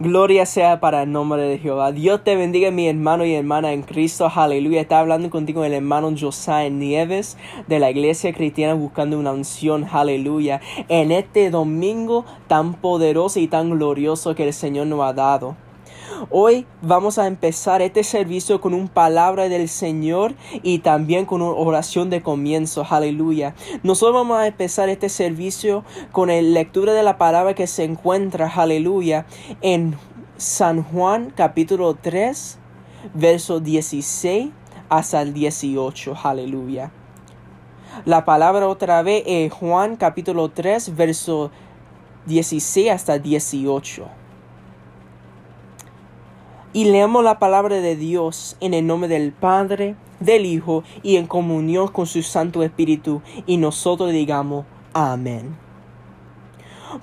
Gloria sea para el nombre de Jehová. Dios te bendiga, mi hermano y hermana en Cristo. Aleluya. Está hablando contigo el hermano Josiah Nieves de la iglesia cristiana buscando una unción. Aleluya. En este domingo tan poderoso y tan glorioso que el Señor nos ha dado. Hoy vamos a empezar este servicio con una palabra del Señor y también con una oración de comienzo. Aleluya. Nosotros vamos a empezar este servicio con la lectura de la palabra que se encuentra, aleluya, en San Juan capítulo 3, verso 16 hasta el 18. Aleluya. La palabra otra vez es Juan capítulo 3, verso 16 hasta 18. Y leamos la palabra de Dios en el nombre del Padre, del Hijo y en comunión con su Santo Espíritu. Y nosotros digamos, amén.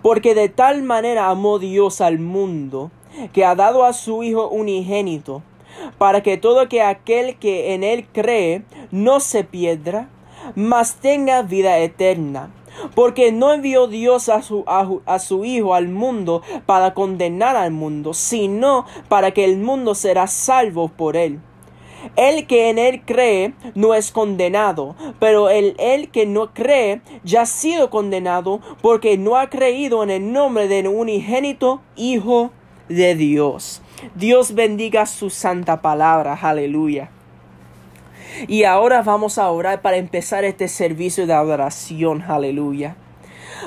Porque de tal manera amó Dios al mundo, que ha dado a su Hijo unigénito, para que todo que aquel que en él cree no se pierda, mas tenga vida eterna porque no envió Dios a su, a, su Hijo al mundo para condenar al mundo, sino para que el mundo será salvo por él. El que en él cree no es condenado, pero el, el, que no cree ya ha sido condenado porque no ha creído en el nombre del unigénito Hijo de Dios. Dios bendiga su santa palabra. Aleluya. Y ahora vamos a orar para empezar este servicio de adoración. Aleluya.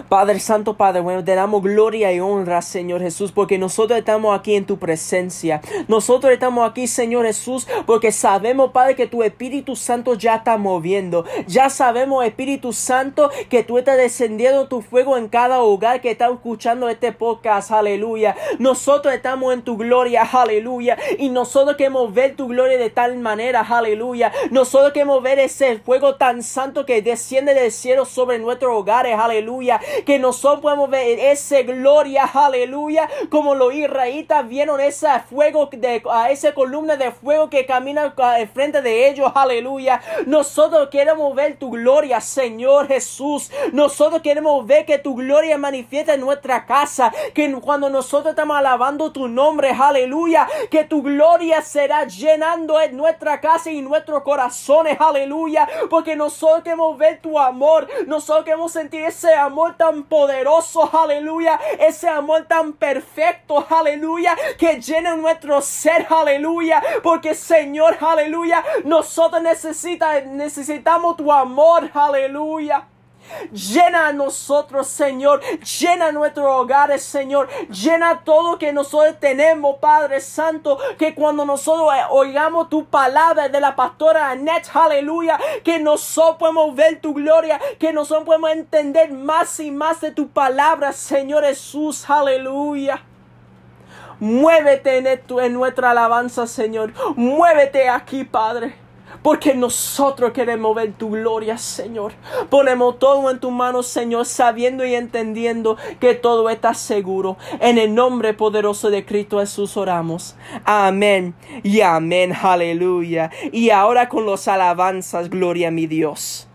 Padre Santo, Padre bueno, te damos gloria y honra, Señor Jesús, porque nosotros estamos aquí en tu presencia. Nosotros estamos aquí, Señor Jesús, porque sabemos, Padre, que tu Espíritu Santo ya está moviendo. Ya sabemos, Espíritu Santo, que tú estás descendiendo tu fuego en cada hogar que está escuchando este podcast. Aleluya. Nosotros estamos en tu gloria. Aleluya. Y nosotros queremos ver tu gloria de tal manera. Aleluya. Nosotros queremos ver ese fuego tan santo que desciende del cielo sobre nuestros hogares. Aleluya que nosotros podemos ver esa gloria, aleluya, como los israelitas vieron ese fuego, de, a esa columna de fuego que camina frente de ellos, aleluya. Nosotros queremos ver tu gloria, Señor Jesús. Nosotros queremos ver que tu gloria manifiesta en nuestra casa, que cuando nosotros estamos alabando tu nombre, aleluya, que tu gloria será llenando en nuestra casa y nuestros corazones, aleluya, porque nosotros queremos ver tu amor, nosotros queremos sentir ese amor tan poderoso, aleluya, ese amor tan perfecto, aleluya, que llena nuestro ser, aleluya, porque Señor, aleluya, nosotros necesita, necesitamos tu amor, aleluya. Llena a nosotros, Señor. Llena nuestros hogares, Señor. Llena todo que nosotros tenemos, Padre Santo. Que cuando nosotros eh, oigamos tu palabra de la pastora Annette, aleluya. Que nosotros podemos ver tu gloria. Que nosotros podemos entender más y más de tu palabra, Señor Jesús, aleluya. Muévete en, en nuestra alabanza, Señor. Muévete aquí, Padre porque nosotros queremos ver tu gloria, Señor. Ponemos todo en tu mano, Señor, sabiendo y entendiendo que todo está seguro. En el nombre poderoso de Cristo Jesús oramos. Amén y amén, aleluya. Y ahora con los alabanzas, gloria a mi Dios.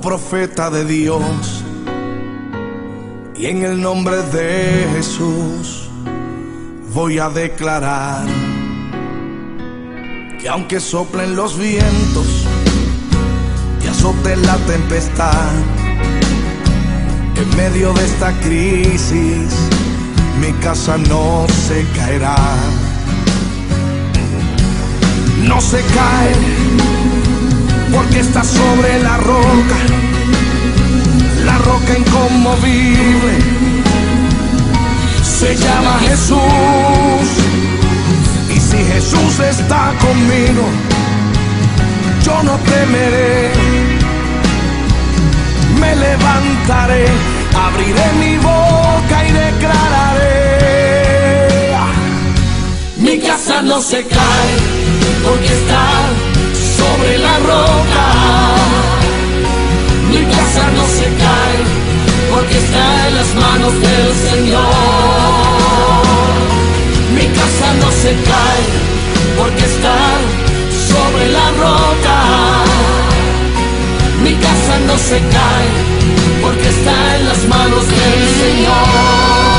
Profeta de Dios y en el nombre de Jesús voy a declarar que aunque soplen los vientos y azote la tempestad, en medio de esta crisis mi casa no se caerá. No se cae porque está sobre la roca, la roca inconmovible. Se llama Jesús. Y si Jesús está conmigo, yo no temeré. Me levantaré, abriré mi boca y declararé. Mi casa no se cae porque está sobre la roca. Mi casa no se cae porque está en las manos del Señor. Mi casa no se cae porque está sobre la roca. Mi casa no se cae porque está en las manos del Señor.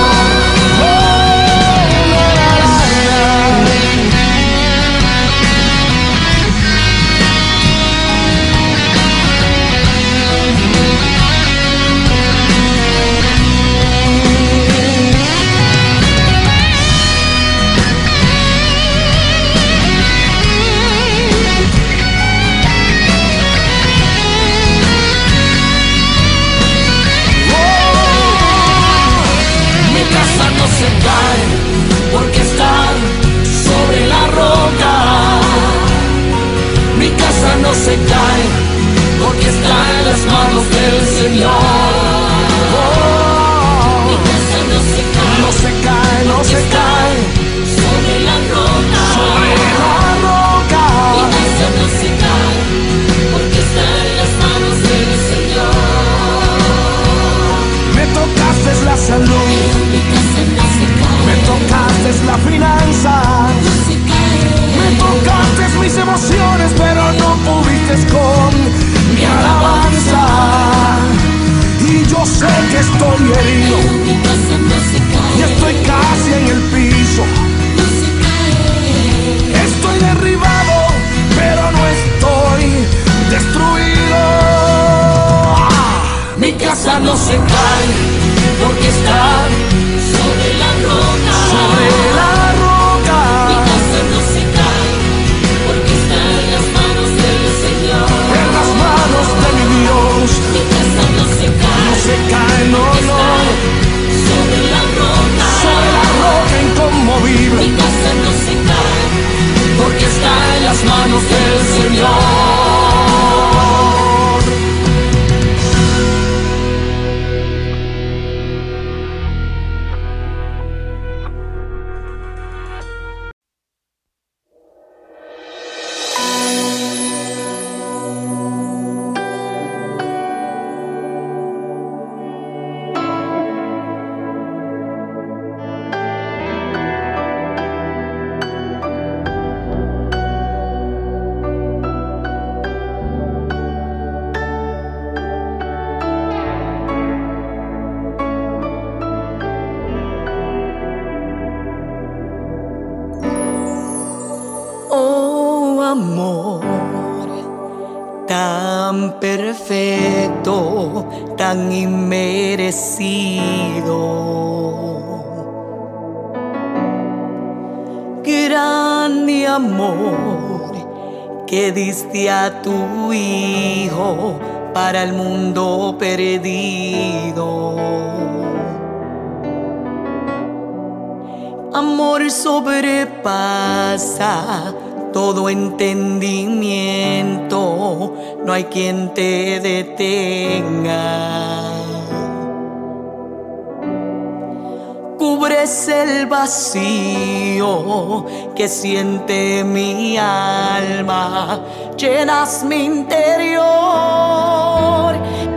tan inmerecido. Grande amor que diste a tu Hijo para el mundo perdido. Amor sobrepasa todo entendimiento no hay quien te detenga. Cubres el vacío que siente mi alma, llenas mi interior,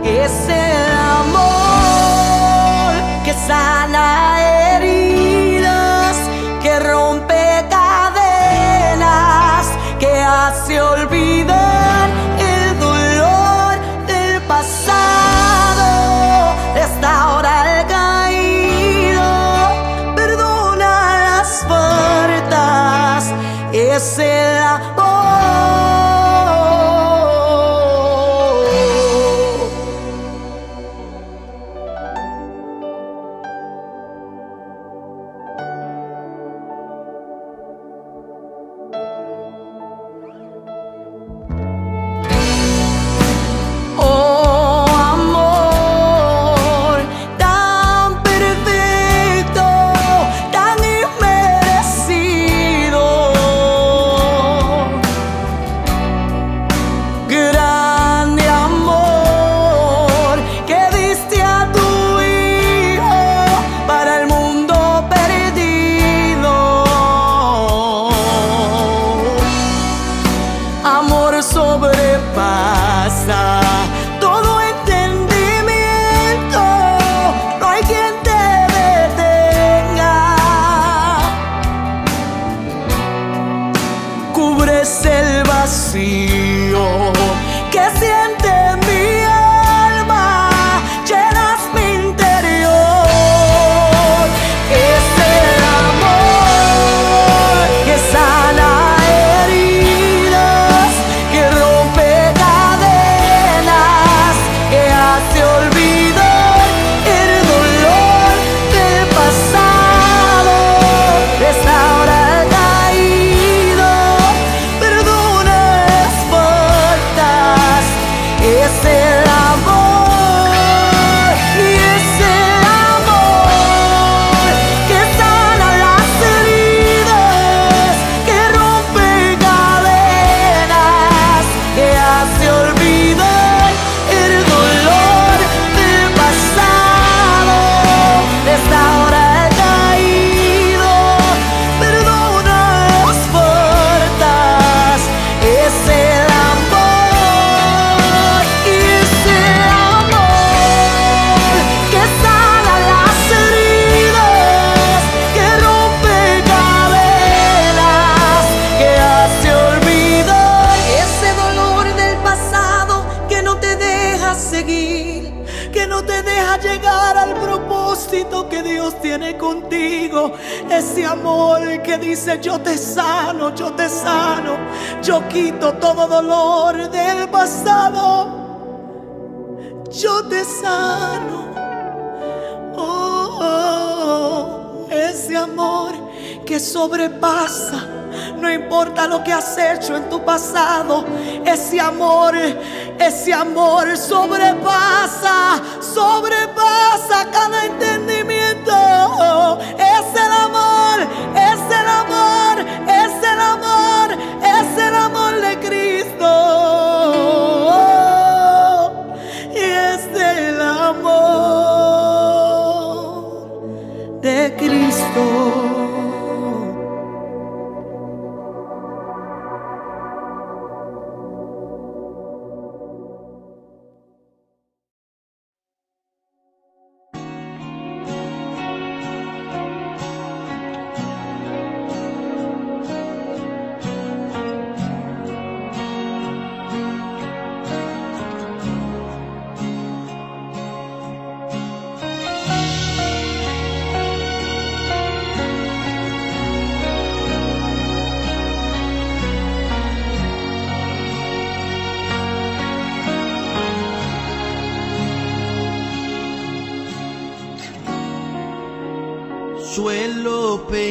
es el amor que sana heridas, que rompe cadenas, que hace olvidar. ese has hecho en tu pasado, ese amor, ese amor sobrepasa, sobrepasa cada entendimiento.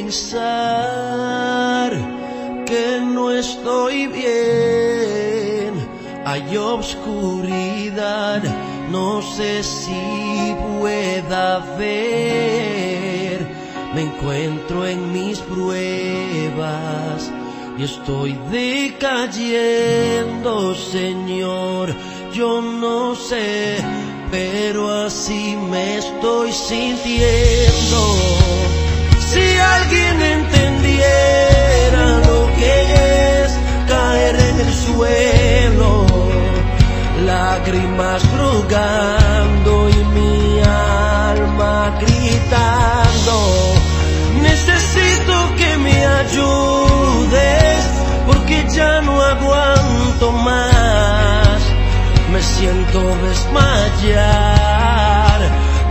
Pensar que no estoy bien, hay obscuridad, no sé si pueda ver, me encuentro en mis pruebas y estoy decayendo, Señor, yo no sé, pero así me estoy sintiendo. Alguien entendiera lo que es caer en el suelo, lágrimas rogando y mi alma gritando, necesito que me ayudes porque ya no aguanto más, me siento desmayar,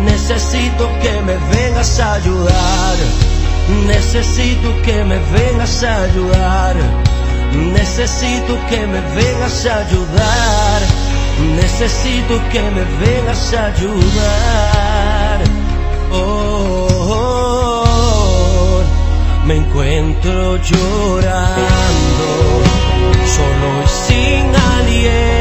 necesito que me vengas a ayudar. Necesito que me vengas a ayudar. Necesito que me vengas a ayudar. Necesito que me vengas a ayudar. Oh, oh, oh. me encuentro llorando, solo y sin aliento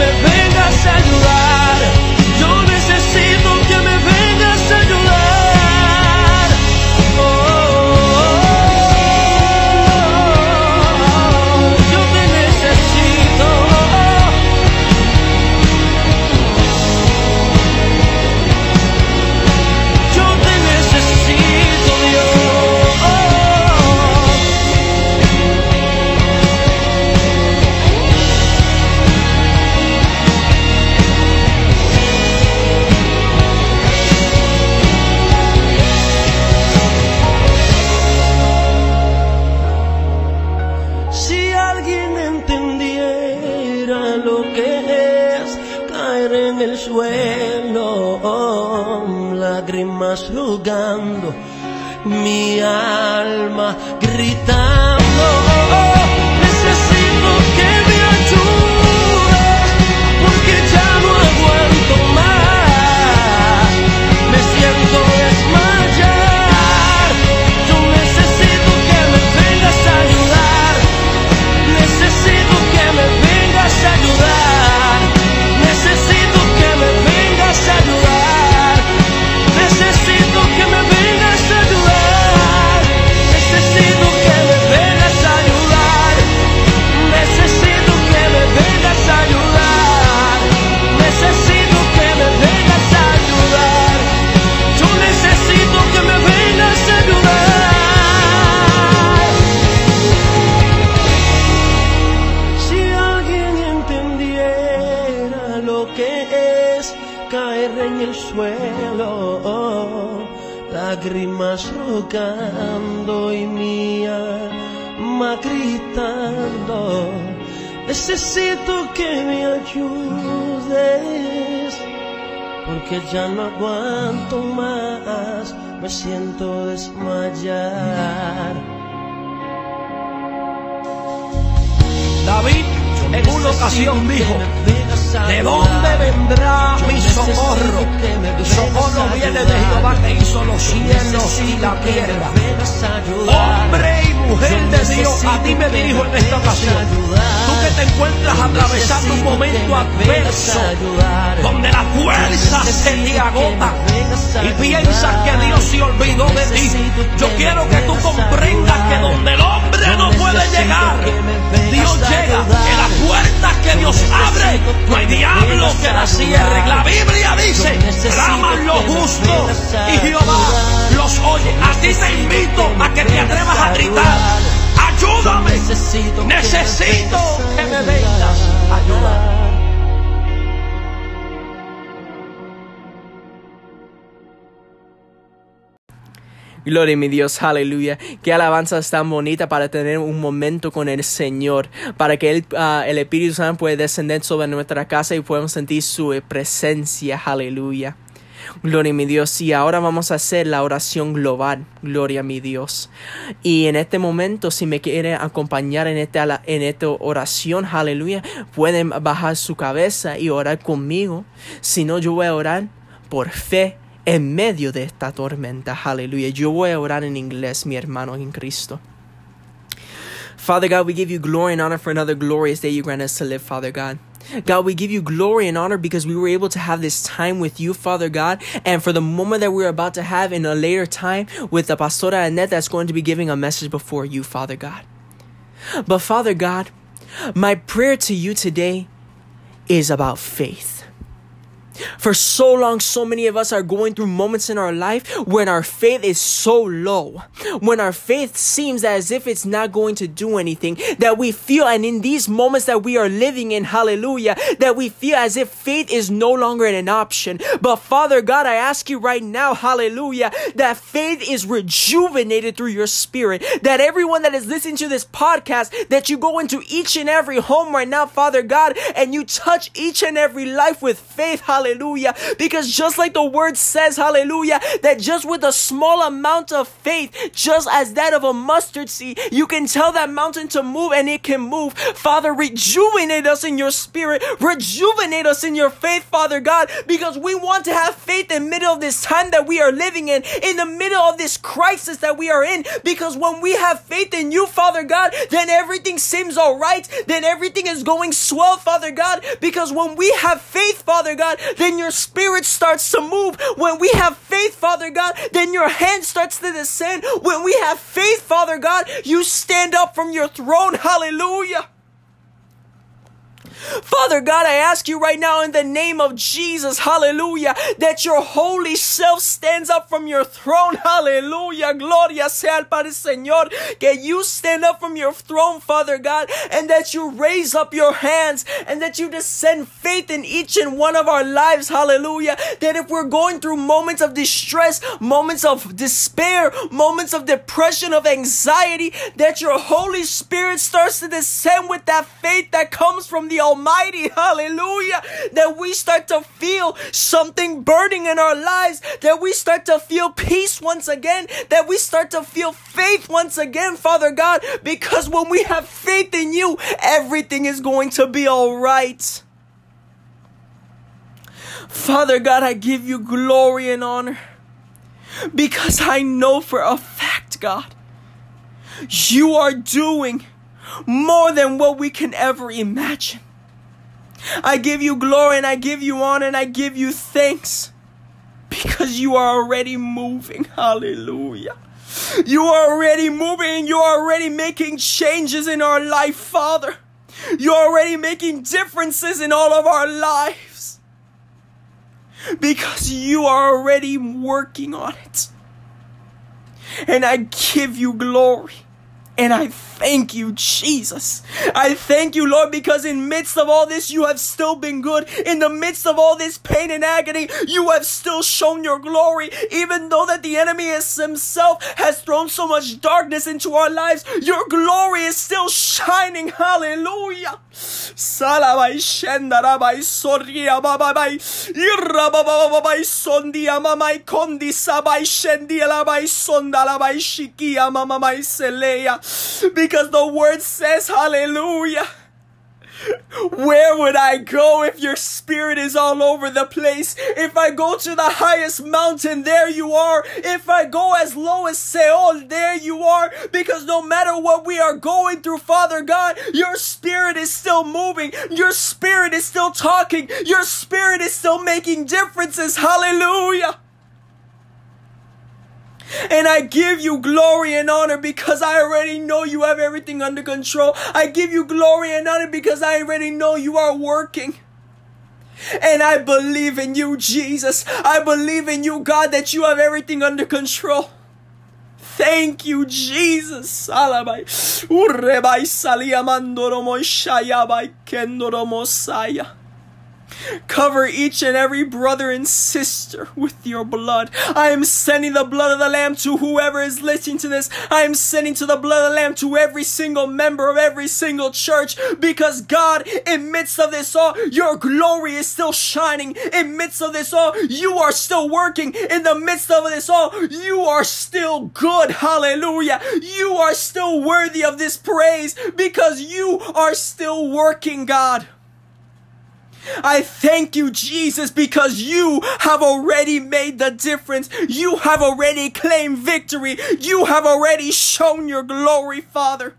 necesito rogando, mi alma porque ya no aguanto más, me siento desmayar. David en una ocasión dijo, ¿de dónde vendrá mi socorro? Mi socorro viene de Jehová que hizo los cielos y la tierra. Hombre y mujer de Dios, a ti me dirijo en esta ocasión. Tú que te encuentras atravesando un momento adverso, donde la fuerza se te agota y piensas que Dios se olvidó de ti. Yo quiero que tú comprendas que donde el hombre no puede llegar, Dios llega. En las puertas que Dios abre, no hay diablo que la cierre. La Biblia dice, claman los justos y Jehová los oye. A ti te invito a que te atrevas a gritar. Ayúdame, necesito que me vengas a ayudar. Gloria a mi Dios, aleluya. Qué alabanza tan bonita para tener un momento con el Señor, para que el, ah, el Espíritu Santo pueda descender sobre nuestra casa y podamos sentir su presencia, aleluya. Gloria a mi Dios. Y ahora vamos a hacer la oración global. Gloria a mi Dios. Y en este momento, si me quieren acompañar en esta, en esta oración, aleluya, pueden bajar su cabeza y orar conmigo. Si no, yo voy a orar por fe en medio de esta tormenta. Aleluya. Yo voy a orar en inglés, mi hermano en Cristo. Father God, we give you glory and honor for another glorious day you grant us to live, Father God. God, we give you glory and honor because we were able to have this time with you, Father God, and for the moment that we're about to have in a later time with the Pastora Annette that's going to be giving a message before you, Father God. But Father God, my prayer to you today is about faith. For so long, so many of us are going through moments in our life when our faith is so low, when our faith seems as if it's not going to do anything, that we feel, and in these moments that we are living in, hallelujah, that we feel as if faith is no longer an option. But Father God, I ask you right now, hallelujah, that faith is rejuvenated through your spirit, that everyone that is listening to this podcast, that you go into each and every home right now, Father God, and you touch each and every life with faith, hallelujah Hallelujah. Because just like the word says, hallelujah, that just with a small amount of faith, just as that of a mustard seed, you can tell that mountain to move and it can move. Father, rejuvenate us in your spirit. Rejuvenate us in your faith, Father God, because we want to have faith in the middle of this time that we are living in, in the middle of this crisis that we are in. Because when we have faith in you, Father God, then everything seems all right. Then everything is going swell, Father God. Because when we have faith, Father God, then your spirit starts to move. When we have faith, Father God, then your hand starts to descend. When we have faith, Father God, you stand up from your throne. Hallelujah. Father God, I ask you right now in the name of Jesus, hallelujah, that your holy self stands up from your throne, hallelujah. Gloria sea al Padre Señor, que you stand up from your throne, Father God, and that you raise up your hands and that you descend faith in each and one of our lives, hallelujah. That if we're going through moments of distress, moments of despair, moments of depression, of anxiety, that your Holy Spirit starts to descend with that faith that comes from the Almighty, hallelujah, that we start to feel something burning in our lives, that we start to feel peace once again, that we start to feel faith once again, Father God, because when we have faith in you, everything is going to be all right. Father God, I give you glory and honor because I know for a fact, God, you are doing more than what we can ever imagine. I give you glory and I give you honor and I give you thanks because you are already moving. Hallelujah. You are already moving. You are already making changes in our life, Father. You're already making differences in all of our lives because you are already working on it. And I give you glory And I thank you, Jesus. I thank you, Lord, because in midst of all this, you have still been good. In the midst of all this pain and agony, you have still shown your glory. Even though that the enemy is himself has thrown so much darkness into our lives, your glory is still shining. Hallelujah. Sondia mamai kondi sabai shendia labai sondalabai shikia mamai seleya because the word says hallelujah where would I go if your spirit is all over the place? If I go to the highest mountain, there you are. If I go as low as Seol, there you are. Because no matter what we are going through, Father God, your spirit is still moving. Your spirit is still talking. Your spirit is still making differences. Hallelujah. And I give you glory and honor because I already know you have everything under control. I give you glory and honor because I already know you are working. And I believe in you, Jesus. I believe in you, God, that you have everything under control. Thank you, Jesus. Cover each and every brother and sister with your blood. I am sending the blood of the Lamb to whoever is listening to this. I am sending to the blood of the Lamb to every single member of every single church because God, in midst of this all, your glory is still shining. In midst of this all, you are still working. In the midst of this all, you are still good. Hallelujah. You are still worthy of this praise because you are still working, God. I thank you, Jesus, because you have already made the difference. You have already claimed victory. You have already shown your glory, Father.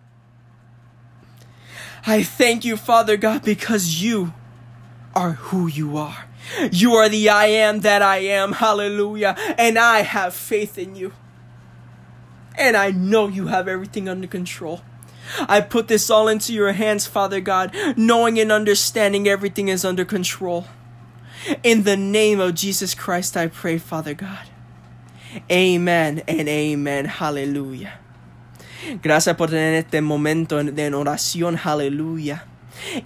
I thank you, Father God, because you are who you are. You are the I am that I am. Hallelujah. And I have faith in you. And I know you have everything under control. I put this all into your hands, Father God, knowing and understanding everything is under control. In the name of Jesus Christ, I pray, Father God. Amen and amen. Hallelujah. Gracias por tener este momento de oración. Aleluya.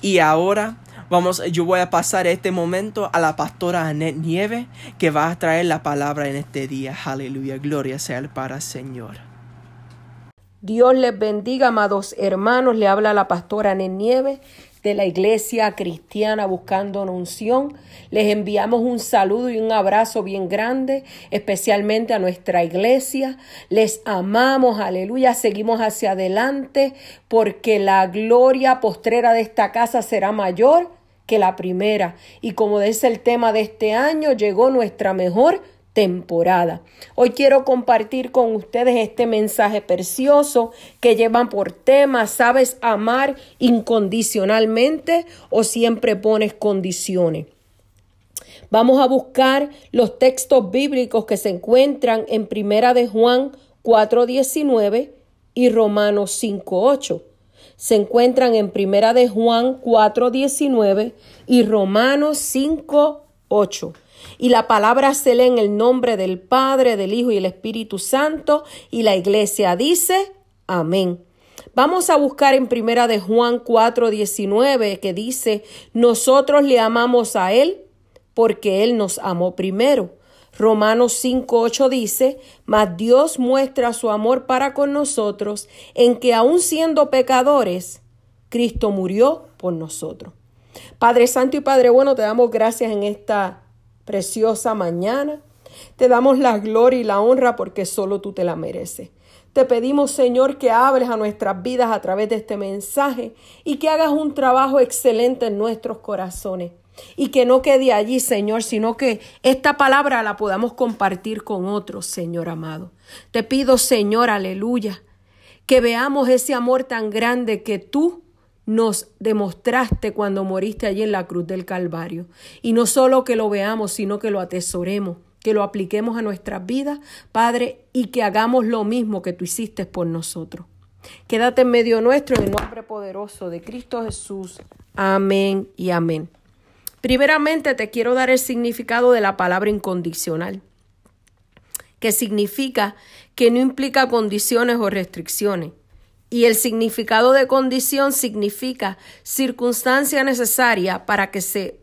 Y ahora vamos, yo voy a pasar este momento a la pastora Annette Nieve, que va a traer la palabra en este día. Aleluya. Gloria sea al para Señor. Dios les bendiga, amados hermanos. Le habla la pastora Nieve de la Iglesia Cristiana Buscando Unción. Les enviamos un saludo y un abrazo bien grande, especialmente a nuestra iglesia. Les amamos, aleluya. Seguimos hacia adelante porque la gloria postrera de esta casa será mayor que la primera. Y como es el tema de este año, llegó nuestra mejor temporada. Hoy quiero compartir con ustedes este mensaje precioso que llevan por tema, ¿sabes amar incondicionalmente o siempre pones condiciones? Vamos a buscar los textos bíblicos que se encuentran en Primera de Juan 4:19 y Romanos 5:8. Se encuentran en Primera de Juan 4:19 y Romanos 5:8. Y la palabra se lee en el nombre del Padre, del Hijo y el Espíritu Santo. Y la iglesia dice, amén. Vamos a buscar en primera de Juan 4, 19 que dice, nosotros le amamos a Él porque Él nos amó primero. Romanos 5, 8 dice, mas Dios muestra su amor para con nosotros en que aun siendo pecadores, Cristo murió por nosotros. Padre Santo y Padre Bueno, te damos gracias en esta preciosa mañana. Te damos la gloria y la honra porque solo tú te la mereces. Te pedimos, Señor, que hables a nuestras vidas a través de este mensaje y que hagas un trabajo excelente en nuestros corazones. Y que no quede allí, Señor, sino que esta palabra la podamos compartir con otros, Señor amado. Te pido, Señor, aleluya, que veamos ese amor tan grande que tú nos demostraste cuando moriste allí en la cruz del Calvario. Y no solo que lo veamos, sino que lo atesoremos, que lo apliquemos a nuestras vidas, Padre, y que hagamos lo mismo que tú hiciste por nosotros. Quédate en medio nuestro en el nombre poderoso de Cristo Jesús. Amén y amén. Primeramente te quiero dar el significado de la palabra incondicional, que significa que no implica condiciones o restricciones Y el significado de condición significa circunstancia necesaria para que se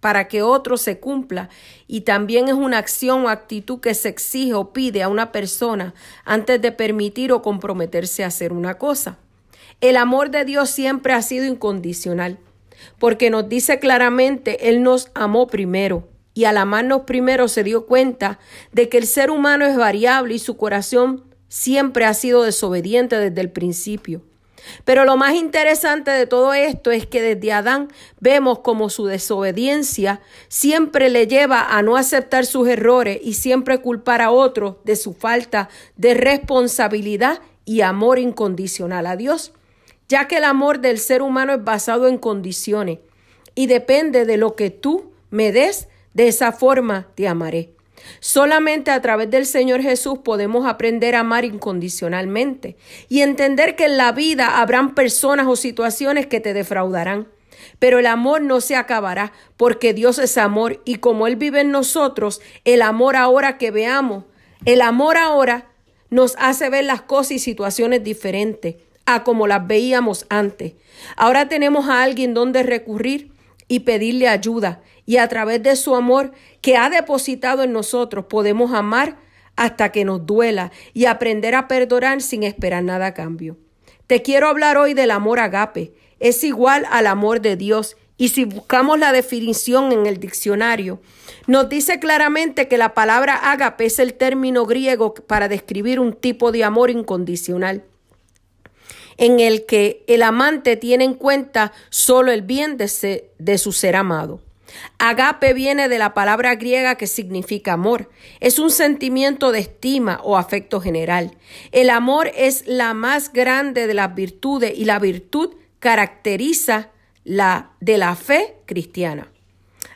para que otro se cumpla y también es una acción o actitud que se exige o pide a una persona antes de permitir o comprometerse a hacer una cosa. El amor de Dios siempre ha sido incondicional, porque nos dice claramente, Él nos amó primero y al amarnos primero se dio cuenta de que el ser humano es variable y su corazón siempre ha sido desobediente desde el principio. Pero lo más interesante de todo esto es que desde Adán vemos como su desobediencia siempre le lleva a no aceptar sus errores y siempre culpar a otros de su falta de responsabilidad y amor incondicional a Dios, ya que el amor del ser humano es basado en condiciones y depende de lo que tú me des, de esa forma te amaré. Solamente a través del Señor Jesús podemos aprender a amar incondicionalmente y entender que en la vida habrán personas o situaciones que te defraudarán. Pero el amor no se acabará porque Dios es amor y como Él vive en nosotros, el amor ahora que veamos, el amor ahora nos hace ver las cosas y situaciones diferentes a como las veíamos antes. Ahora tenemos a alguien donde recurrir y pedirle ayuda y a través de su amor que ha depositado en nosotros podemos amar hasta que nos duela y aprender a perdonar sin esperar nada a cambio. Te quiero hablar hoy del amor agape. Es igual al amor de Dios y si buscamos la definición en el diccionario, nos dice claramente que la palabra agape es el término griego para describir un tipo de amor incondicional, en el que el amante tiene en cuenta solo el bien de, de su ser amado. Agape viene de la palabra griega que significa amor. Es un sentimiento de estima o afecto general. El amor es la más grande de las virtudes y la virtud caracteriza la de la fe cristiana.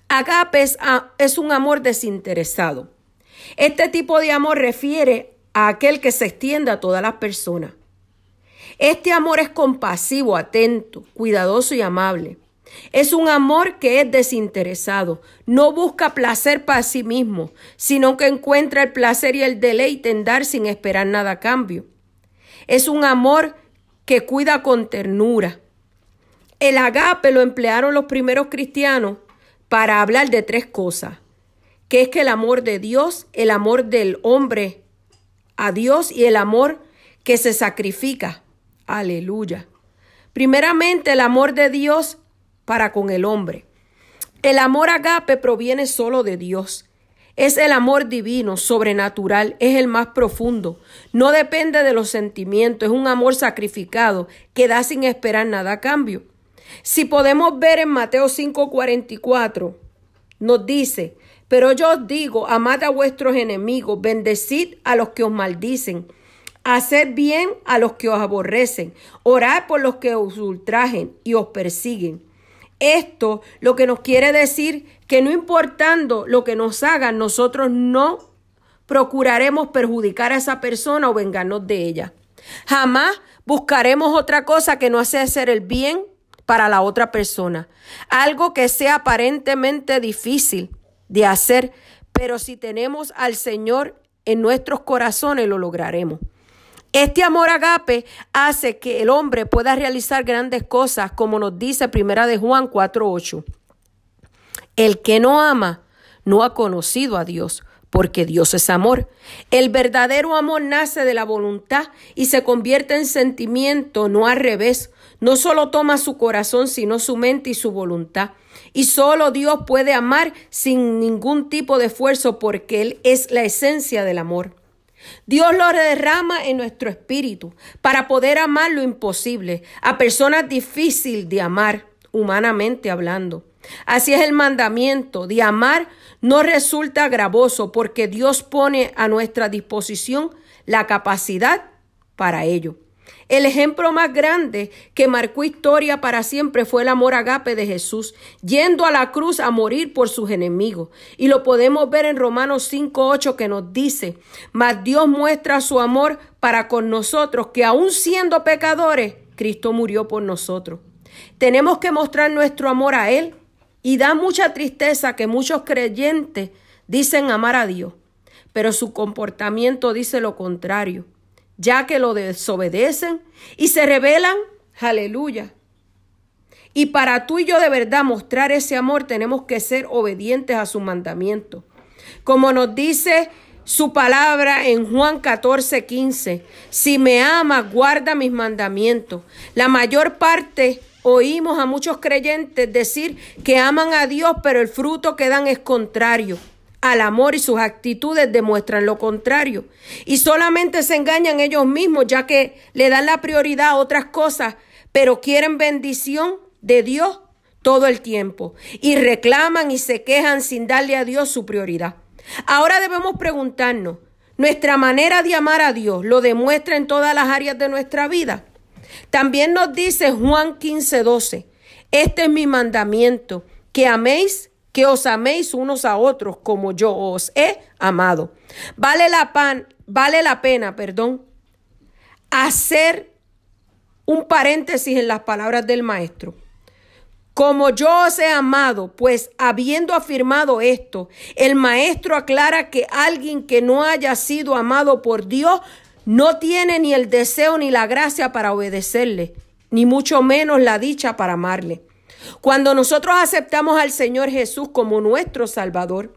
Agape es, un amor desinteresado. Este tipo de amor refiere a aquel que se extiende a todas las personas. Este amor es compasivo, atento, cuidadoso y amable. Es un amor que es desinteresado, no busca placer para sí mismo, sino que encuentra el placer y el deleite en dar sin esperar nada a cambio. Es un amor que cuida con ternura. El agape lo emplearon los primeros cristianos para hablar de tres cosas, que es que el amor de Dios, el amor del hombre a Dios y el amor que se sacrifica. Aleluya. Primeramente, el amor de Dios para con el hombre. El amor agape proviene solo de Dios. Es el amor divino, sobrenatural, es el más profundo. No depende de los sentimientos, es un amor sacrificado que da sin esperar nada a cambio. Si podemos ver en Mateo 5:44, nos dice, pero yo os digo, amad a vuestros enemigos, bendecid a los que os maldicen, haced bien a los que os aborrecen, orad por los que os ultrajen y os persiguen esto lo que nos quiere decir que no importando lo que nos hagan, nosotros no procuraremos perjudicar a esa persona o vengarnos de ella. Jamás buscaremos otra cosa que no sea hacer el bien para la otra persona. Algo que sea aparentemente difícil de hacer, pero si tenemos al Señor en nuestros corazones lo lograremos. Este amor agape hace que el hombre pueda realizar grandes cosas, como nos dice Primera de Juan 4:8. El que no ama no ha conocido a Dios, porque Dios es amor. El verdadero amor nace de la voluntad y se convierte en sentimiento, no al revés. No solo toma su corazón, sino su mente y su voluntad. Y solo Dios puede amar sin ningún tipo de esfuerzo porque Él es la esencia del amor. Dios lo derrama en nuestro espíritu para poder amar lo imposible a personas difíciles de amar, humanamente hablando. Así es el mandamiento de amar no resulta gravoso porque Dios pone a nuestra disposición la capacidad para ello. El ejemplo más grande que marcó historia para siempre fue el amor agape de Jesús, yendo a la cruz a morir por sus enemigos. Y lo podemos ver en Romanos 5.8 que nos dice, mas Dios muestra su amor para con nosotros, que aun siendo pecadores, Cristo murió por nosotros. Tenemos que mostrar nuestro amor a Él y da mucha tristeza que muchos creyentes dicen amar a Dios, pero su comportamiento dice lo contrario ya que lo desobedecen y se rebelan. Aleluya. Y para tú y yo de verdad mostrar ese amor tenemos que ser obedientes a su mandamiento. Como nos dice su palabra en Juan 14, 15. Si me amas, guarda mis mandamientos. La mayor parte oímos a muchos creyentes decir que aman a Dios, pero el fruto que dan es contrario al amor y sus actitudes demuestran lo contrario. Y solamente se engañan ellos mismos, ya que le dan la prioridad a otras cosas, pero quieren bendición de Dios todo el tiempo y reclaman y se quejan sin darle a Dios su prioridad. Ahora debemos preguntarnos, ¿nuestra manera de amar a Dios lo demuestra en todas las áreas de nuestra vida? También nos dice Juan 15, 12, este es mi mandamiento, que améis, que os améis unos a otros como yo os he amado. Vale la, pan, vale la pena, perdón, hacer un paréntesis en las palabras del maestro. Como yo os he amado, pues habiendo afirmado esto, el maestro aclara que alguien que no haya sido amado por Dios no tiene ni el deseo ni la gracia para obedecerle, ni mucho menos la dicha para amarle. Cuando nosotros aceptamos al Señor Jesús como nuestro Salvador,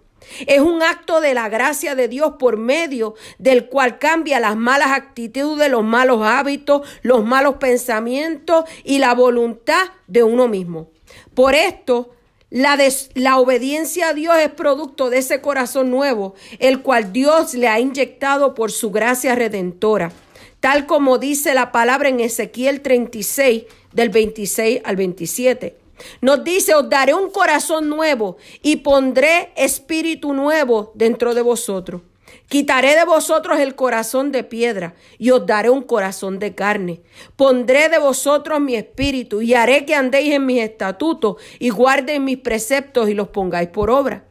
es un acto de la gracia de Dios por medio del cual cambia las malas actitudes, los malos hábitos, los malos pensamientos y la voluntad de uno mismo. Por esto, la, la, obediencia a Dios es producto de ese corazón nuevo, el cual Dios le ha inyectado por su gracia redentora, tal como dice la palabra en Ezequiel 36, del 26 al 27. Nos dice, os daré un corazón nuevo y pondré espíritu nuevo dentro de vosotros. Quitaré de vosotros el corazón de piedra y os daré un corazón de carne. Pondré de vosotros mi espíritu y haré que andéis en mis estatutos y guardéis mis preceptos y los pongáis por obra.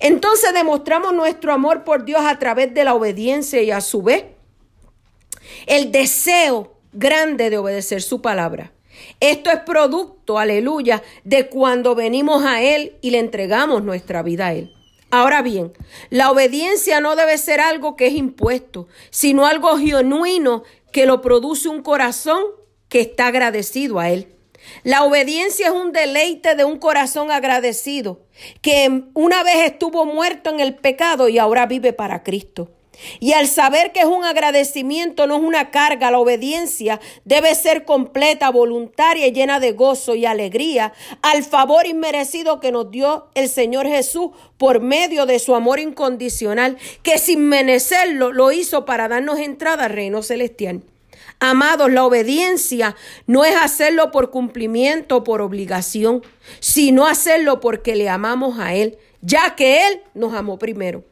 Entonces demostramos nuestro amor por Dios a través de la obediencia y a su vez el deseo grande de obedecer su palabra. Esto es producto, aleluya, de cuando venimos a Él y le entregamos nuestra vida a Él. Ahora bien, la obediencia no debe ser algo que es impuesto, sino algo genuino que lo produce un corazón que está agradecido a Él. La obediencia es un deleite de un corazón agradecido, que una vez estuvo muerto en el pecado y ahora vive para Cristo. Y al saber que es un agradecimiento, no es una carga, la obediencia debe ser completa, voluntaria y llena de gozo y alegría al favor inmerecido que nos dio el Señor Jesús por medio de su amor incondicional, que sin merecerlo lo hizo para darnos entrada al reino celestial. Amados, la obediencia no es hacerlo por cumplimiento por obligación, sino hacerlo porque le amamos a Él, ya que Él nos amó primero.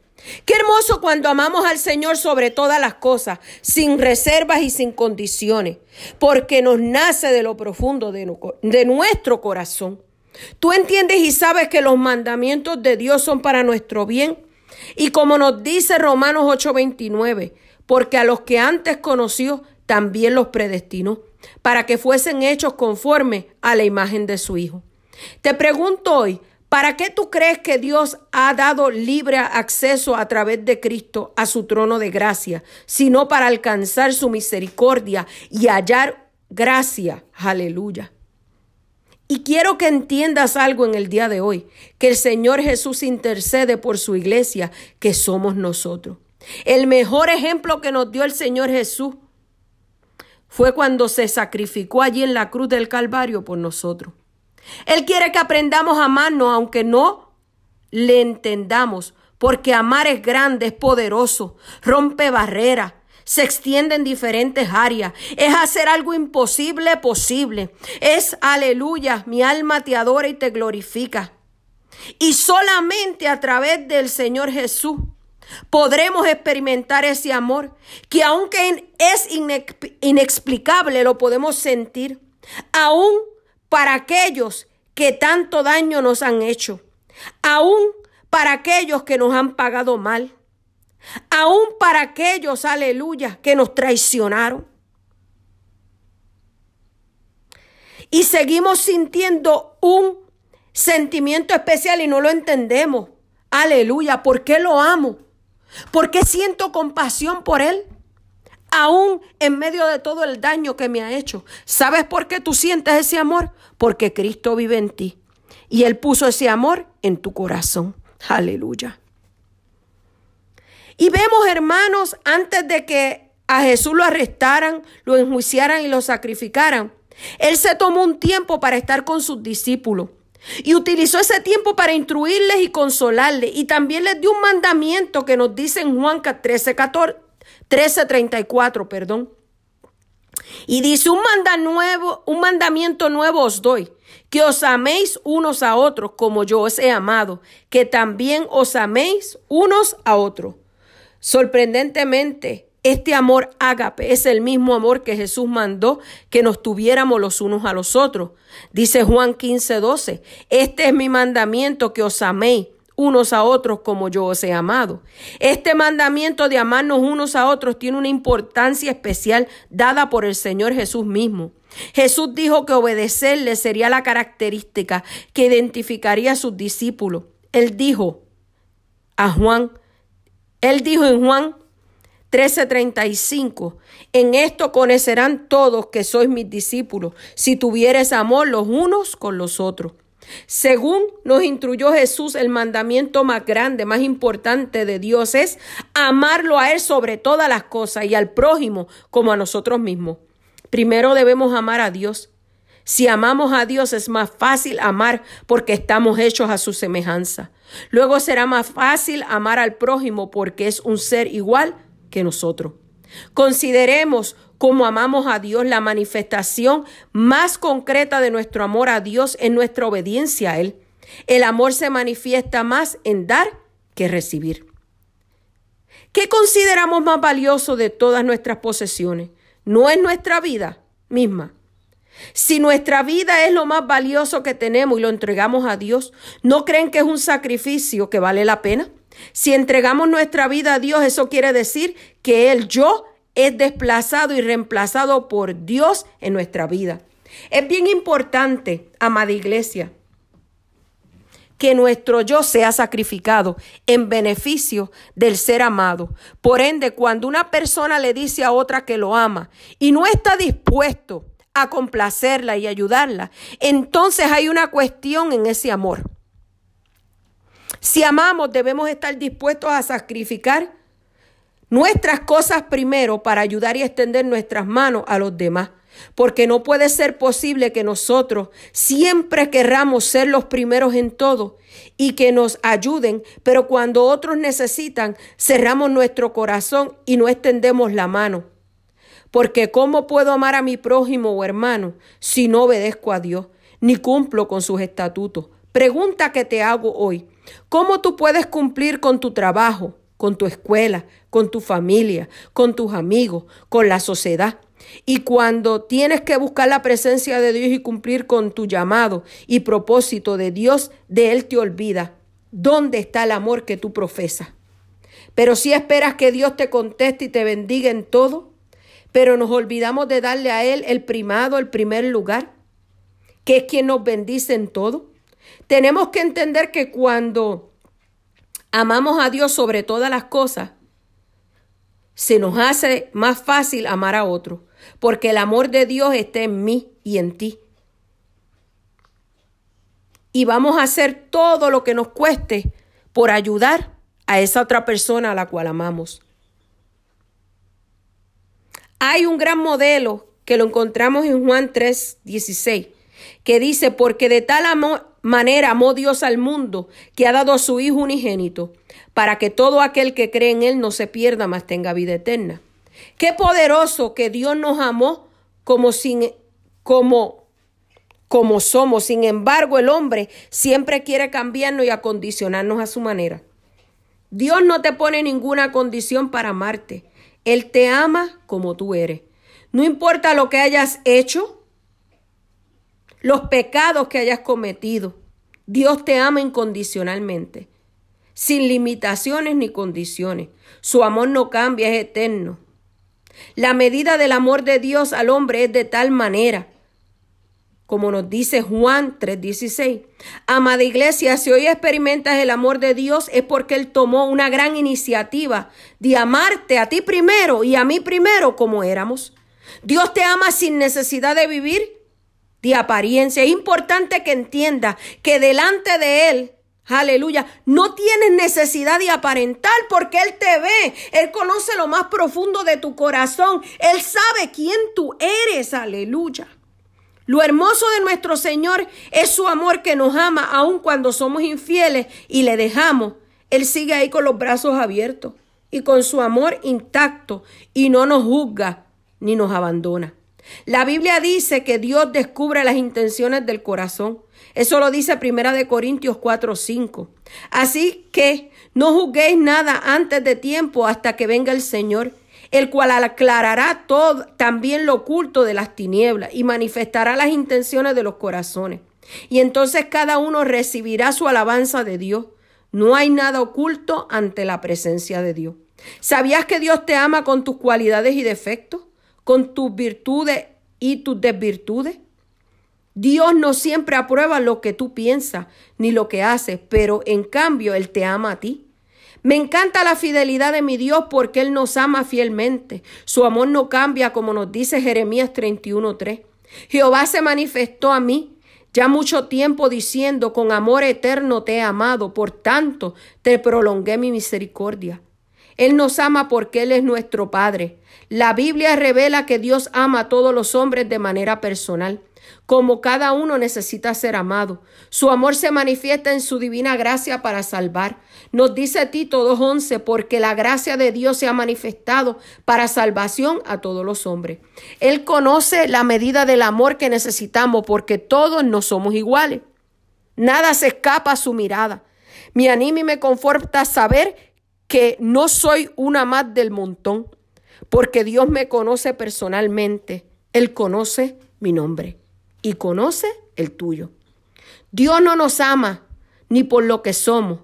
Qué hermoso cuando amamos al Señor sobre todas las cosas, sin reservas y sin condiciones, porque nos nace de lo profundo de, nuestro corazón. Tú entiendes y sabes que los mandamientos de Dios son para nuestro bien. Y como nos dice Romanos 8:29, porque a los que antes conoció, también los predestinó, para que fuesen hechos conforme a la imagen de su Hijo. Te pregunto hoy, ¿Para qué tú crees que Dios ha dado libre acceso a través de Cristo a su trono de gracia, sino para alcanzar su misericordia y hallar gracia? Aleluya. Y quiero que entiendas algo en el día de hoy, que el Señor Jesús intercede por su iglesia, que somos nosotros. El mejor ejemplo que nos dio el Señor Jesús fue cuando se sacrificó allí en la cruz del Calvario por nosotros. Él quiere que aprendamos a amarnos aunque no le entendamos, porque amar es grande, es poderoso, rompe barreras, se extiende en diferentes áreas. Es hacer algo imposible posible. Es aleluya, mi alma te adora y te glorifica. Y solamente a través del Señor Jesús podremos experimentar ese amor que aunque es inexplicable, lo podemos sentir. Aún para aquellos que tanto daño nos han hecho, aún para aquellos que nos han pagado mal, aún para aquellos, aleluya, que nos traicionaron. Y seguimos sintiendo un sentimiento especial y no lo entendemos. Aleluya, ¿por qué lo amo? ¿Por qué siento compasión por él? Aún en medio de todo el daño que me ha hecho. ¿Sabes por qué tú sientes ese amor? Porque Cristo vive en ti y Él puso ese amor en tu corazón. Aleluya. Y vemos, hermanos, antes de que a Jesús lo arrestaran, lo enjuiciaran y lo sacrificaran, Él se tomó un tiempo para estar con sus discípulos. Y utilizó ese tiempo para instruirles y consolarles. Y también les dio un mandamiento que nos dice en Juan 13, 14, 13:34, perdón. Y dice, un, manda nuevo, un mandamiento nuevo os doy, que os améis unos a otros como yo os he amado, que también os améis unos a otros. Sorprendentemente, este amor ágape es el mismo amor que Jesús mandó que nos tuviéramos los unos a los otros. Dice Juan 15, 12, este es mi mandamiento que os améis unos a otros como yo os he amado. Este mandamiento de amarnos unos a otros tiene una importancia especial dada por el Señor Jesús mismo. Jesús dijo que obedecerle sería la característica que identificaría a sus discípulos. Él dijo a Juan, él dijo en Juan 13:35, en esto conocerán todos que sois mis discípulos, si tuvieres amor los unos con los otros. Según nos instruyó Jesús, el mandamiento más grande, más importante de Dios es amarlo a Él sobre todas las cosas y al prójimo como a nosotros mismos. Primero debemos amar a Dios. Si amamos a Dios es más fácil amar porque estamos hechos a su semejanza. Luego será más fácil amar al prójimo porque es un ser igual que nosotros. Consideremos cómo amamos a Dios, la manifestación más concreta de nuestro amor a Dios en nuestra obediencia a Él. El amor se manifiesta más en dar que recibir. ¿Qué consideramos más valioso de todas nuestras posesiones? No es nuestra vida misma. Si nuestra vida es lo más valioso que tenemos y lo entregamos a Dios, ¿no creen que es un sacrificio que vale la pena? Si entregamos nuestra vida a Dios, eso quiere decir que el yo es desplazado y reemplazado por Dios en nuestra vida. Es bien importante, amada iglesia, que nuestro yo sea sacrificado en beneficio del ser amado. Por ende, cuando una persona le dice a otra que lo ama y no está dispuesto a complacerla y ayudarla, entonces hay una cuestión en ese amor. Si amamos, debemos estar dispuestos a sacrificar nuestras cosas primero para ayudar y extender nuestras manos a los demás. Porque no puede ser posible que nosotros siempre querramos ser los primeros en todo y que nos ayuden, pero cuando otros necesitan, cerramos nuestro corazón y no extendemos la mano. Porque ¿cómo puedo amar a mi prójimo o hermano si no obedezco a Dios ni cumplo con sus estatutos? Pregunta que te hago hoy. ¿Cómo tú puedes cumplir con tu trabajo, con tu escuela, con tu familia, con tus amigos, con la sociedad? Y cuando tienes que buscar la presencia de Dios y cumplir con tu llamado y propósito de Dios, de Él te olvida. ¿Dónde está el amor que tú profesas? Pero si esperas que Dios te conteste y te bendiga en todo, pero nos olvidamos de darle a Él el primado, el primer lugar, que es quien nos bendice en todo. Tenemos que entender que cuando amamos a Dios sobre todas las cosas, se nos hace más fácil amar a otro, porque el amor de Dios está en mí y en ti. Y vamos a hacer todo lo que nos cueste por ayudar a esa otra persona a la cual amamos. Hay un gran modelo que lo encontramos en Juan 3, 16, que dice, porque de tal amor, manera amó Dios al mundo que ha dado a su Hijo unigénito, para que todo aquel que cree en Él no se pierda, mas tenga vida eterna. Qué poderoso que Dios nos amó como sin, como, como somos. Sin embargo, el hombre siempre quiere cambiarnos y acondicionarnos a su manera. Dios no te pone ninguna condición para amarte. Él te ama como tú eres. No importa lo que hayas hecho, los pecados que hayas cometido. Dios te ama incondicionalmente, sin limitaciones ni condiciones. Su amor no cambia, es eterno. La medida del amor de Dios al hombre es de tal manera como nos dice Juan 3:16. Amada iglesia, si hoy experimentas el amor de Dios es porque Él tomó una gran iniciativa de amarte a ti primero y a mí primero como éramos. Dios te ama sin necesidad de vivir de apariencia. Es importante que entienda que delante de Él Aleluya. No tienes necesidad de aparentar porque Él te ve. Él conoce lo más profundo de tu corazón. Él sabe quién tú eres. Aleluya. Lo hermoso de nuestro Señor es su amor que nos ama aun cuando somos infieles y le dejamos. Él sigue ahí con los brazos abiertos y con su amor intacto y no nos juzga ni nos abandona. La Biblia dice que Dios descubre las intenciones del corazón. Eso lo dice Primera de Corintios 4:5. Así que no juzguéis nada antes de tiempo hasta que venga el Señor, el cual aclarará todo también lo oculto de las tinieblas y manifestará las intenciones de los corazones. Y entonces cada uno recibirá su alabanza de Dios. No hay nada oculto ante la presencia de Dios. ¿Sabías que Dios te ama con tus cualidades y defectos? Con tus virtudes y tus desvirtudes. Dios no siempre aprueba lo que tú piensas ni lo que haces, pero en cambio Él te ama a ti. Me encanta la fidelidad de mi Dios porque Él nos ama fielmente. Su amor no cambia como nos dice Jeremías 31.3. Jehová se manifestó a mí ya mucho tiempo diciendo, con amor eterno te he amado, por tanto te prolongué mi misericordia. Él nos ama porque Él es nuestro Padre. La Biblia revela que Dios ama a todos los hombres de manera personal, como cada uno necesita ser amado. Su amor se manifiesta en su divina gracia para salvar. Nos dice Tito 2.11, porque la gracia de Dios se ha manifestado para salvación a todos los hombres. Él conoce la medida del amor que necesitamos porque todos no somos iguales. Nada se escapa a su mirada. Me anima y me conforta saber que no soy una más del montón, porque Dios me conoce personalmente. Él conoce mi nombre y conoce el tuyo. Dios no nos ama ni por lo que somos,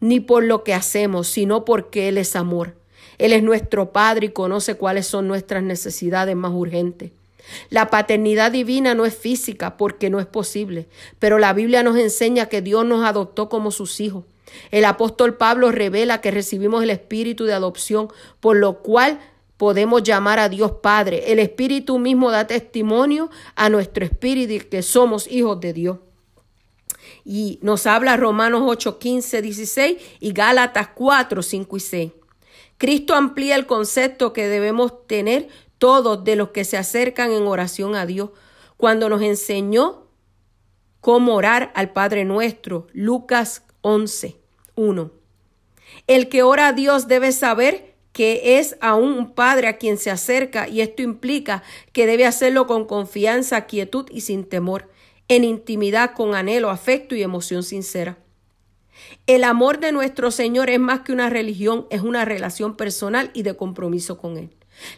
ni por lo que hacemos, sino porque Él es amor. Él es nuestro Padre y conoce cuáles son nuestras necesidades más urgentes. La paternidad divina no es física porque no es posible, pero la Biblia nos enseña que Dios nos adoptó como sus hijos el apóstol Pablo revela que recibimos el espíritu de adopción, por lo cual podemos llamar a Dios Padre. El espíritu mismo da testimonio a nuestro espíritu que somos hijos de Dios. Y nos habla Romanos 8, 15, 16 y Gálatas 4, 5 y 6. Cristo amplía el concepto que debemos tener todos de los que se acercan en oración a Dios cuando nos enseñó cómo orar al Padre nuestro. Lucas 11. 1. El que ora a Dios debe saber que es aún un padre a quien se acerca y esto implica que debe hacerlo con confianza, quietud y sin temor, en intimidad, con anhelo, afecto y emoción sincera. El amor de nuestro Señor es más que una religión, es una relación personal y de compromiso con Él.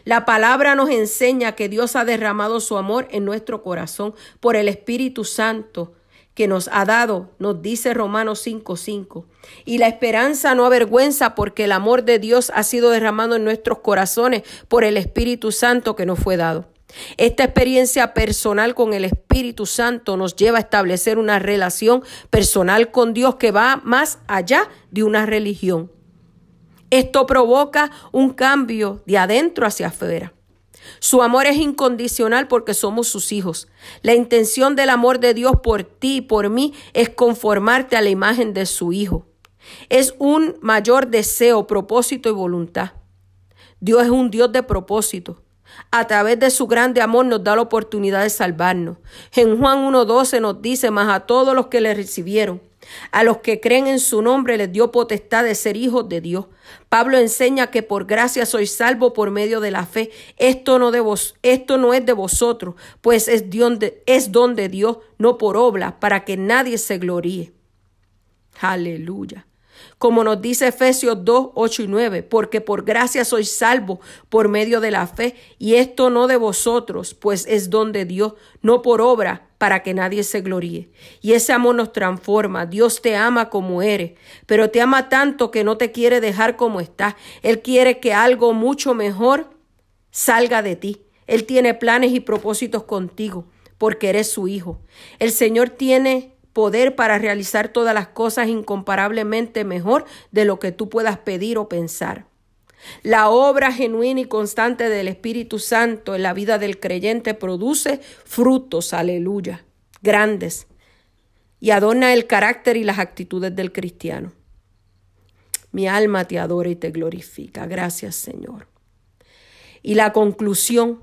La palabra nos enseña que Dios ha derramado su amor en nuestro corazón por el Espíritu Santo que nos ha dado, nos dice Romanos 5:5. Y la esperanza no avergüenza porque el amor de Dios ha sido derramado en nuestros corazones por el Espíritu Santo que nos fue dado. Esta experiencia personal con el Espíritu Santo nos lleva a establecer una relación personal con Dios que va más allá de una religión. Esto provoca un cambio de adentro hacia afuera. Su amor es incondicional porque somos sus hijos. La intención del amor de Dios por ti y por mí es conformarte a la imagen de su Hijo. Es un mayor deseo, propósito y voluntad. Dios es un Dios de propósito. A través de su grande amor nos da la oportunidad de salvarnos. En Juan 1.12 nos dice, más a todos los que le recibieron, a los que creen en su nombre les dio potestad de ser hijos de Dios. Pablo enseña que por gracia sois salvo por medio de la fe. Esto no, de vos, esto no es de vosotros, pues es, es don de Dios, no por obra, para que nadie se gloríe. Aleluya como nos dice Efesios 2, 8 y 9, porque por gracia sois salvo por medio de la fe, y esto no de vosotros, pues es don de Dios, no por obra, para que nadie se gloríe. Y ese amor nos transforma. Dios te ama como eres, pero te ama tanto que no te quiere dejar como estás. Él quiere que algo mucho mejor salga de ti. Él tiene planes y propósitos contigo. porque eres su hijo. El Señor tiene poder para realizar todas las cosas incomparablemente mejor de lo que tú puedas pedir o pensar. La obra genuina y constante del Espíritu Santo en la vida del creyente produce frutos, aleluya, grandes, y adorna el carácter y las actitudes del cristiano. Mi alma te adora y te glorifica. Gracias, Señor. Y la conclusión,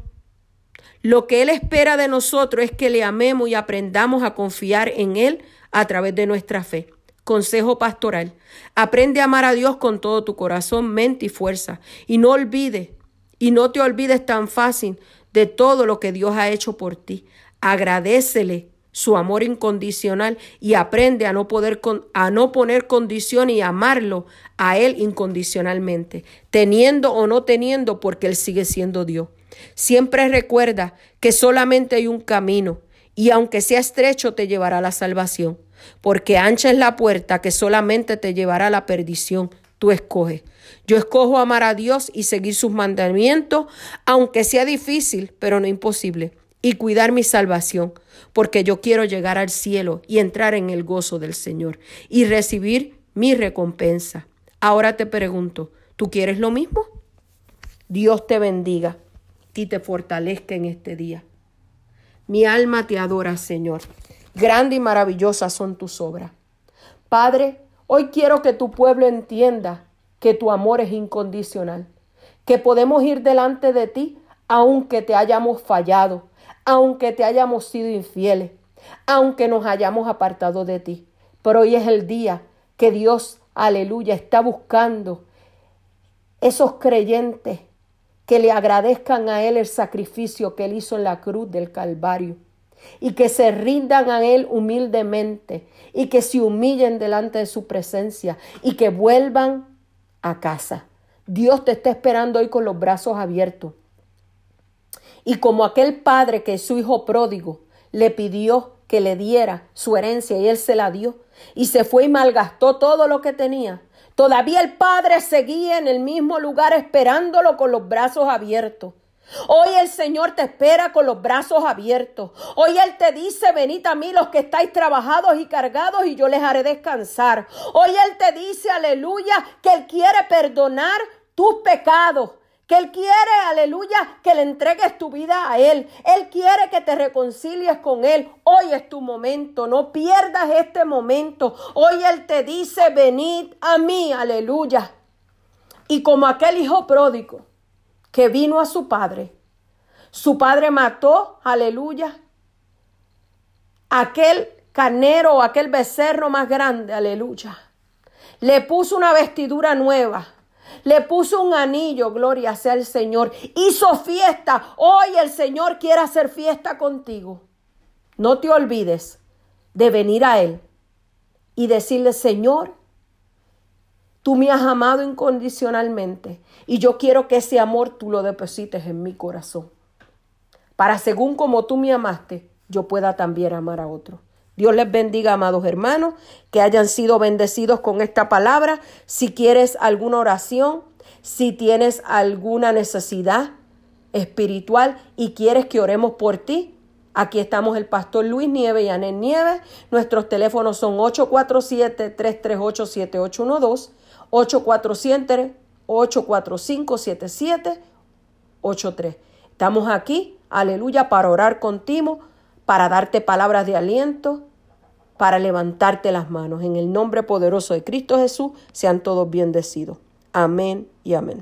lo que Él espera de nosotros es que le amemos y aprendamos a confiar en Él a través de nuestra fe. Consejo pastoral. Aprende a amar a Dios con todo tu corazón, mente y fuerza. Y no olvides, y no te olvides tan fácil de todo lo que Dios ha hecho por ti. Agradecele su amor incondicional y aprende a no, poder a no poner condición y amarlo a Él incondicionalmente, teniendo o no teniendo, porque Él sigue siendo Dios. Siempre recuerda que solamente hay un camino y aunque sea estrecho te llevará a la salvación porque ancha es la puerta que solamente te llevará a la perdición. Tú escoges. Yo escojo amar a Dios y seguir sus mandamientos, aunque sea difícil, pero no imposible, y cuidar mi salvación, porque yo quiero llegar al cielo y entrar en el gozo del Señor y recibir mi recompensa. Ahora te pregunto, ¿tú quieres lo mismo? Dios te bendiga y te fortalezca en este día. Mi alma te adora, Señor. Grande y maravillosa son tus obras. Padre, hoy quiero que tu pueblo entienda que tu amor es incondicional, que podemos ir delante de ti aunque te hayamos fallado, aunque te hayamos sido infieles, aunque nos hayamos apartado de ti. Pero hoy es el día que Dios, aleluya, está buscando esos creyentes que le agradezcan a Él el sacrificio que Él hizo en la cruz del Calvario y que se rindan a Él humildemente y que se humillen delante de su presencia y que vuelvan a casa. Dios te está esperando hoy con los brazos abiertos. Y como aquel padre que su hijo pródigo le pidió que le diera su herencia y él se la dio y se fue y malgastó todo lo que tenía. Todavía el padre seguía en el mismo lugar esperándolo con los brazos abiertos. Hoy el Señor te espera con los brazos abiertos. Hoy Él te dice, venid a mí los que estáis trabajados y cargados y yo les haré descansar. Hoy Él te dice, aleluya, que Él quiere perdonar tus pecados. Que Él quiere, aleluya, que le entregues tu vida a Él. Él quiere que te reconcilies con Él. Hoy es tu momento, no pierdas este momento. Hoy Él te dice, venid a mí, aleluya. Y como aquel hijo pródigo, que vino a su padre. Su padre mató, aleluya, aquel carnero aquel becerro más grande, aleluya. Le puso una vestidura nueva. Le puso un anillo, gloria sea el Señor. Hizo fiesta. Hoy el Señor quiere hacer fiesta contigo. No te olvides de venir a Él y decirle, Señor, Tú me has amado incondicionalmente y yo quiero que ese amor tú lo deposites en mi corazón. Para según como tú me amaste, yo pueda también amar a otro. Dios les bendiga, amados hermanos, que hayan sido bendecidos con esta palabra. Si quieres alguna oración, si tienes alguna necesidad espiritual y quieres que oremos por ti, Aquí estamos el pastor Luis Nieve y Anel Nieve. Nuestros teléfonos son 847-338-7812 845-7783. Estamos aquí, aleluya, para orar contigo, para darte palabras de aliento, para levantarte las manos. En el nombre poderoso de Cristo Jesús, sean todos bendecidos. Amén y amén.